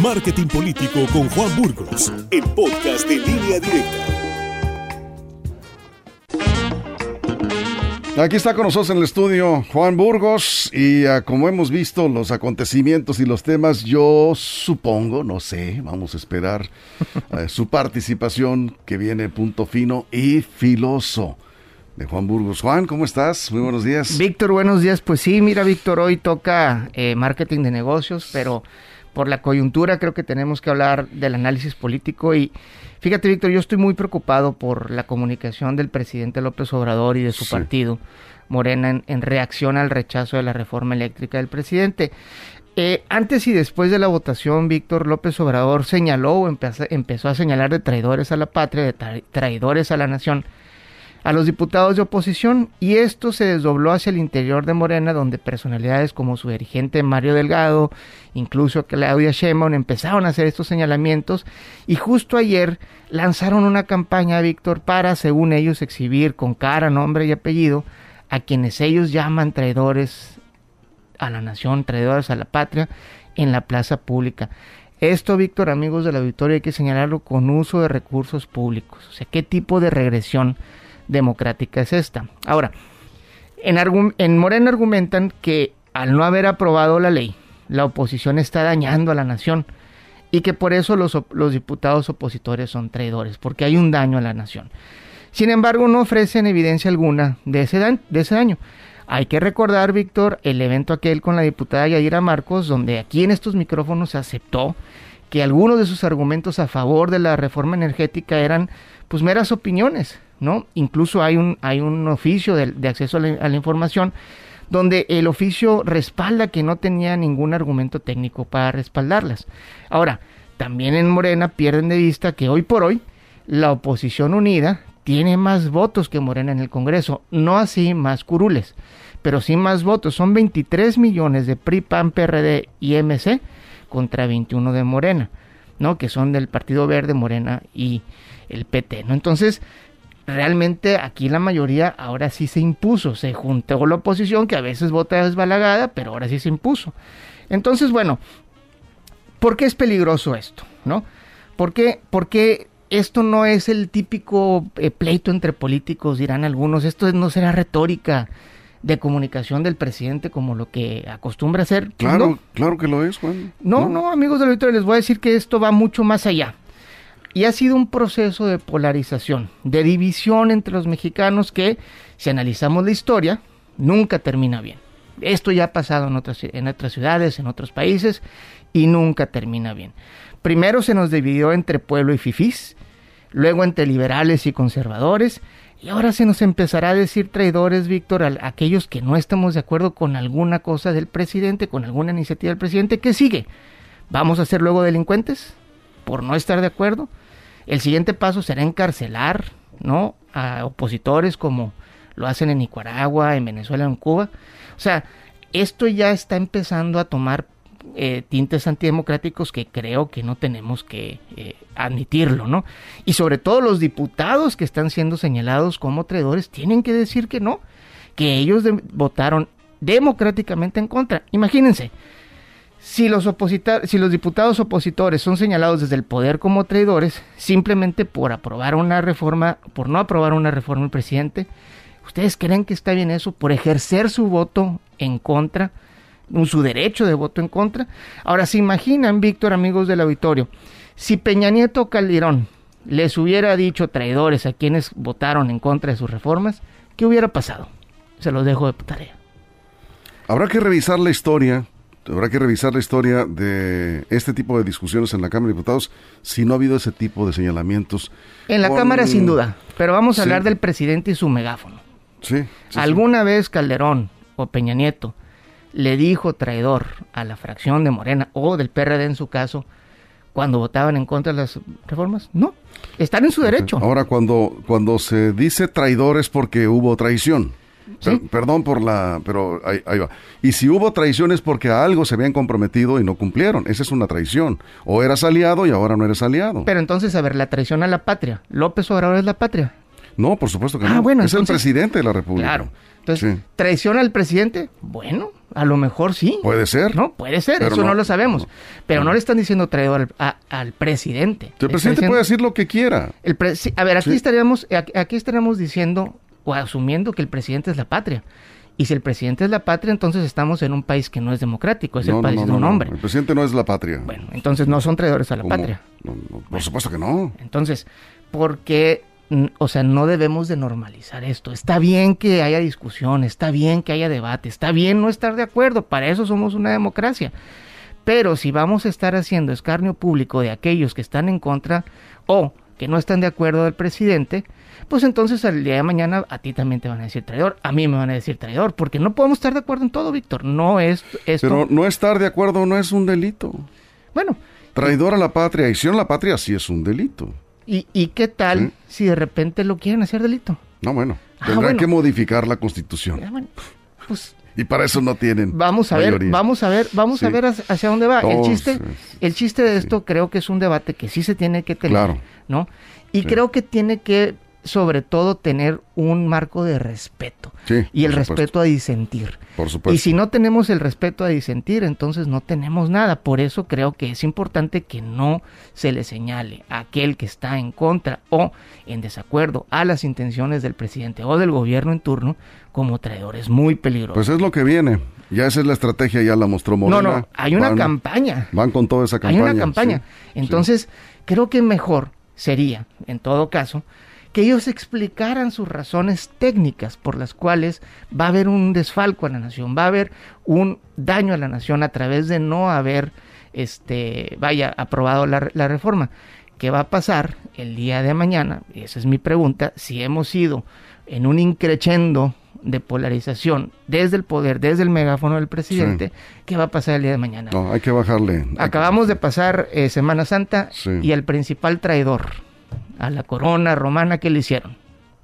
Marketing Político con Juan Burgos, el podcast de línea directa. Aquí está con nosotros en el estudio Juan Burgos y ah, como hemos visto los acontecimientos y los temas, yo supongo, no sé, vamos a esperar eh, su participación que viene punto fino y filoso de Juan Burgos. Juan, ¿cómo estás? Muy buenos días. Víctor, buenos días. Pues sí, mira, Víctor, hoy toca eh, marketing de negocios, pero por la coyuntura creo que tenemos que hablar del análisis político y fíjate, Víctor, yo estoy muy preocupado por la comunicación del presidente López Obrador y de su partido, Morena, en, reacción al rechazo de la reforma eléctrica del presidente. Eh, antes y después de la votación, Víctor López Obrador señaló o empezó, a señalar de traidores a la patria, de traidores a la nación, a los diputados de oposición y esto se desdobló hacia el interior de Morena donde personalidades como su dirigente Mario Delgado, incluso Claudia Sheinbaum empezaron a hacer estos señalamientos y justo ayer lanzaron una campaña, Víctor, para, según ellos, exhibir con cara, nombre y apellido a quienes ellos llaman traidores a la nación, traidores a la patria en la plaza pública. Esto, Víctor, amigos de la auditorio, hay que señalarlo con uso de recursos públicos. O sea, ¿qué tipo de regresión democrática es esta. Ahora, en, en Morena argumentan que al no haber aprobado la ley, la oposición está dañando a la nación y que por eso los, los diputados opositores son traidores, porque hay un daño a la nación. Sin embargo, no ofrecen evidencia alguna de ese, de ese daño. Hay que recordar, Víctor, el evento aquel con la diputada Yadira Marcos, donde aquí en estos micrófonos se aceptó que algunos de sus argumentos a favor de la reforma energética eran pues meras opiniones, ¿no? Incluso hay un, hay un oficio de, acceso a la, información donde el oficio respalda que no tenía ningún argumento técnico para respaldarlas. Ahora, también en Morena pierden de vista que hoy por hoy la oposición unida tiene más votos que Morena en el Congreso, no así más curules, pero sí más votos. Son 23 millones de PRI, PAN, PRD y MC contra 21 de Morena, ¿no? Que son del Partido Verde, Morena y el PT, ¿no? Entonces, realmente aquí la mayoría ahora sí se impuso, se juntó la oposición que a veces vota desbalagada, pero ahora sí se impuso. Entonces, bueno, ¿por qué es peligroso esto? ¿No? ¿Por qué, esto no es el típico eh, pleito entre políticos, dirán algunos, esto no será retórica de comunicación del presidente como lo que acostumbra hacer. Claro, claro que lo es, Juan. No, no, amigos del auditorio, les voy a decir que esto va mucho más allá. Y ha sido un proceso de polarización, de división entre los mexicanos que, si analizamos la historia, nunca termina bien. Esto ya ha pasado en otras, en otras ciudades, en otros países, y nunca termina bien. Primero se nos dividió entre pueblo y fifís, luego entre liberales y conservadores, y ahora se nos empezará a decir traidores, Víctor, a aquellos que no estamos de acuerdo con alguna cosa del presidente, con alguna iniciativa del presidente. ¿Qué sigue? ¿Vamos a ser luego delincuentes por no estar de acuerdo? El siguiente paso será encarcelar, ¿no? A opositores como lo hacen en Nicaragua, en Venezuela, en Cuba. O sea, esto ya está empezando a tomar eh, tintes antidemocráticos que creo que no tenemos que eh, admitirlo, ¿no? Y sobre todo los diputados que están siendo señalados como traidores tienen que decir que no, que ellos votaron democráticamente en contra. Imagínense, si los, si los diputados opositores son señalados desde el poder como traidores, simplemente por aprobar una reforma, por no aprobar una reforma del presidente, ¿ustedes creen que está bien eso? Por ejercer su voto en contra, su derecho de voto en contra. Ahora, ¿se imaginan, Víctor, amigos del auditorio, si Peña Nieto Calderón les hubiera dicho traidores a quienes votaron en contra de sus reformas, ¿qué hubiera pasado? Se los dejo de tarea. Habrá que revisar la historia Habrá que revisar la historia de este tipo de discusiones en la Cámara de Diputados si no ha habido ese tipo de señalamientos. En la Cámara sin duda, pero vamos a hablar del presidente y su megáfono. Sí. ¿Alguna vez Calderón o Peña Nieto le dijo traidor a la fracción de Morena o del PRD en su caso cuando votaban en contra de las reformas? No, están en su derecho. Ahora, cuando, cuando se dice traidor es porque hubo traición perdón por la, pero ahí, va. Y si hubo traiciones porque a algo se habían comprometido y no cumplieron, esa es una traición. O eras aliado y ahora no eres aliado. Pero entonces, a ver, la traición a la patria. López Obrador es la patria. No, por supuesto que Ah, no. bueno, es el presidente de la República. Claro. Entonces, Sí. ¿traiciona al presidente? Bueno, a lo mejor sí. Puede ser. No, puede ser, Pero eso no, no, lo sabemos. pero no. no. le están diciendo traidor al, a- al presidente. El presidente puede decir lo que quiera. el pre- a ver, aquí Sí. estaríamos, aquí, estaríamos diciendo o asumiendo que el presidente es la patria. Y si el presidente es la patria, entonces estamos en un país que no es democrático, es No, el país no, de un no, hombre. El presidente no es la patria. Bueno, entonces no son traidores a la ¿Cómo? patria. No, no, por supuesto que no. Entonces, ¿por qué? O sea, no debemos de normalizar esto. Está bien que haya discusión, está bien que haya debate, está bien no estar de acuerdo, para eso somos una democracia. Pero si vamos a estar haciendo escarnio público de aquellos que están en contra o que no están de acuerdo del presidente, pues entonces al día de mañana a ti también te van a decir traidor, a mí me van a decir traidor, porque no podemos estar de acuerdo en todo, Víctor. No es esto. Pero no estar de acuerdo no es un delito. Bueno, Traidor a la patria, acción a la patria sí es un delito. ¿Y, y qué tal Sí. si de repente lo quieren hacer delito? No, bueno, Ah, tendrán bueno. que modificar la constitución. Ah, bueno, pues Y para eso no tienen Vamos a ver, vamos a ver, vamos Sí. a ver hacia dónde va. el chiste, el chiste de esto creo que es un debate que sí se tiene que tener, Claro. ¿no? Y Sí. creo que tiene que, sobre todo, tener un marco de respeto Sí, y el supuesto. respeto a disentir. Por supuesto. Y si no tenemos el respeto a disentir, entonces no tenemos nada. Por eso creo que es importante que no se le señale a aquel que está en contra o en desacuerdo a las intenciones del presidente o del gobierno en turno como traidor. Es muy peligroso. Pues es lo que viene. Ya esa es la estrategia, ya la mostró Morena. No, no, hay una Van- campaña. Van con toda esa campaña. Hay una campaña. sí, Entonces, creo que mejor sería, en todo caso, que ellos explicaran sus razones técnicas por las cuales va a haber un desfalco a la nación, va a haber un daño a la nación a través de no haber, este, vaya, aprobado la, la reforma. ¿Qué va a pasar el día de mañana? Esa es mi pregunta. Si hemos ido en un increchendo de polarización desde el poder, desde el megáfono del presidente, ¿qué va a pasar el día de mañana? No, hay que bajarle. Acabamos de pasar eh, Semana Santa Sí. y al principal traidor, a la corona romana, ¿qué le hicieron?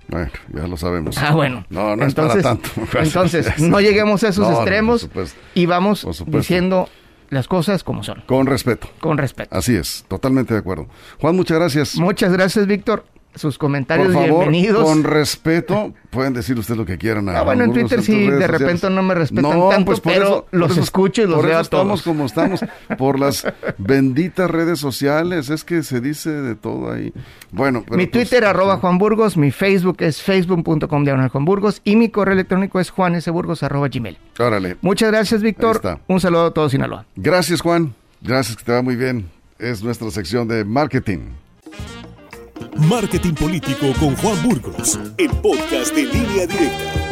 Bueno, ya lo sabemos. Ah, bueno. No, no entonces, es para tanto. Entonces, no lleguemos a esos No, extremos y vamos diciendo las cosas como son, Con respeto. con respeto. Así es, totalmente de acuerdo. Juan, muchas gracias. Muchas gracias, Víctor. Sus comentarios Por favor, bienvenidos. con respeto, pueden decir usted lo que quieran. a Ah, bueno, en Twitter sí, de sociales. repente no me respetan No, tanto, pues por pero eso- por los eso- escucho y los por veo eso a estamos todos. como estamos, por las benditas redes sociales, es que se dice de todo ahí. Bueno, pero mi pues, Twitter, arroba Juan Burgos, mi Facebook es facebook.com diagonal Juan Burgos y mi correo electrónico es juanesburgos arroba gmail. Órale. Muchas gracias, Víctor. Un saludo a todos Sinaloa. Gracias, Juan. Gracias, que te va muy bien. Es nuestra sección de marketing. Marketing Político con Juan Burgos, el podcast de línea directa.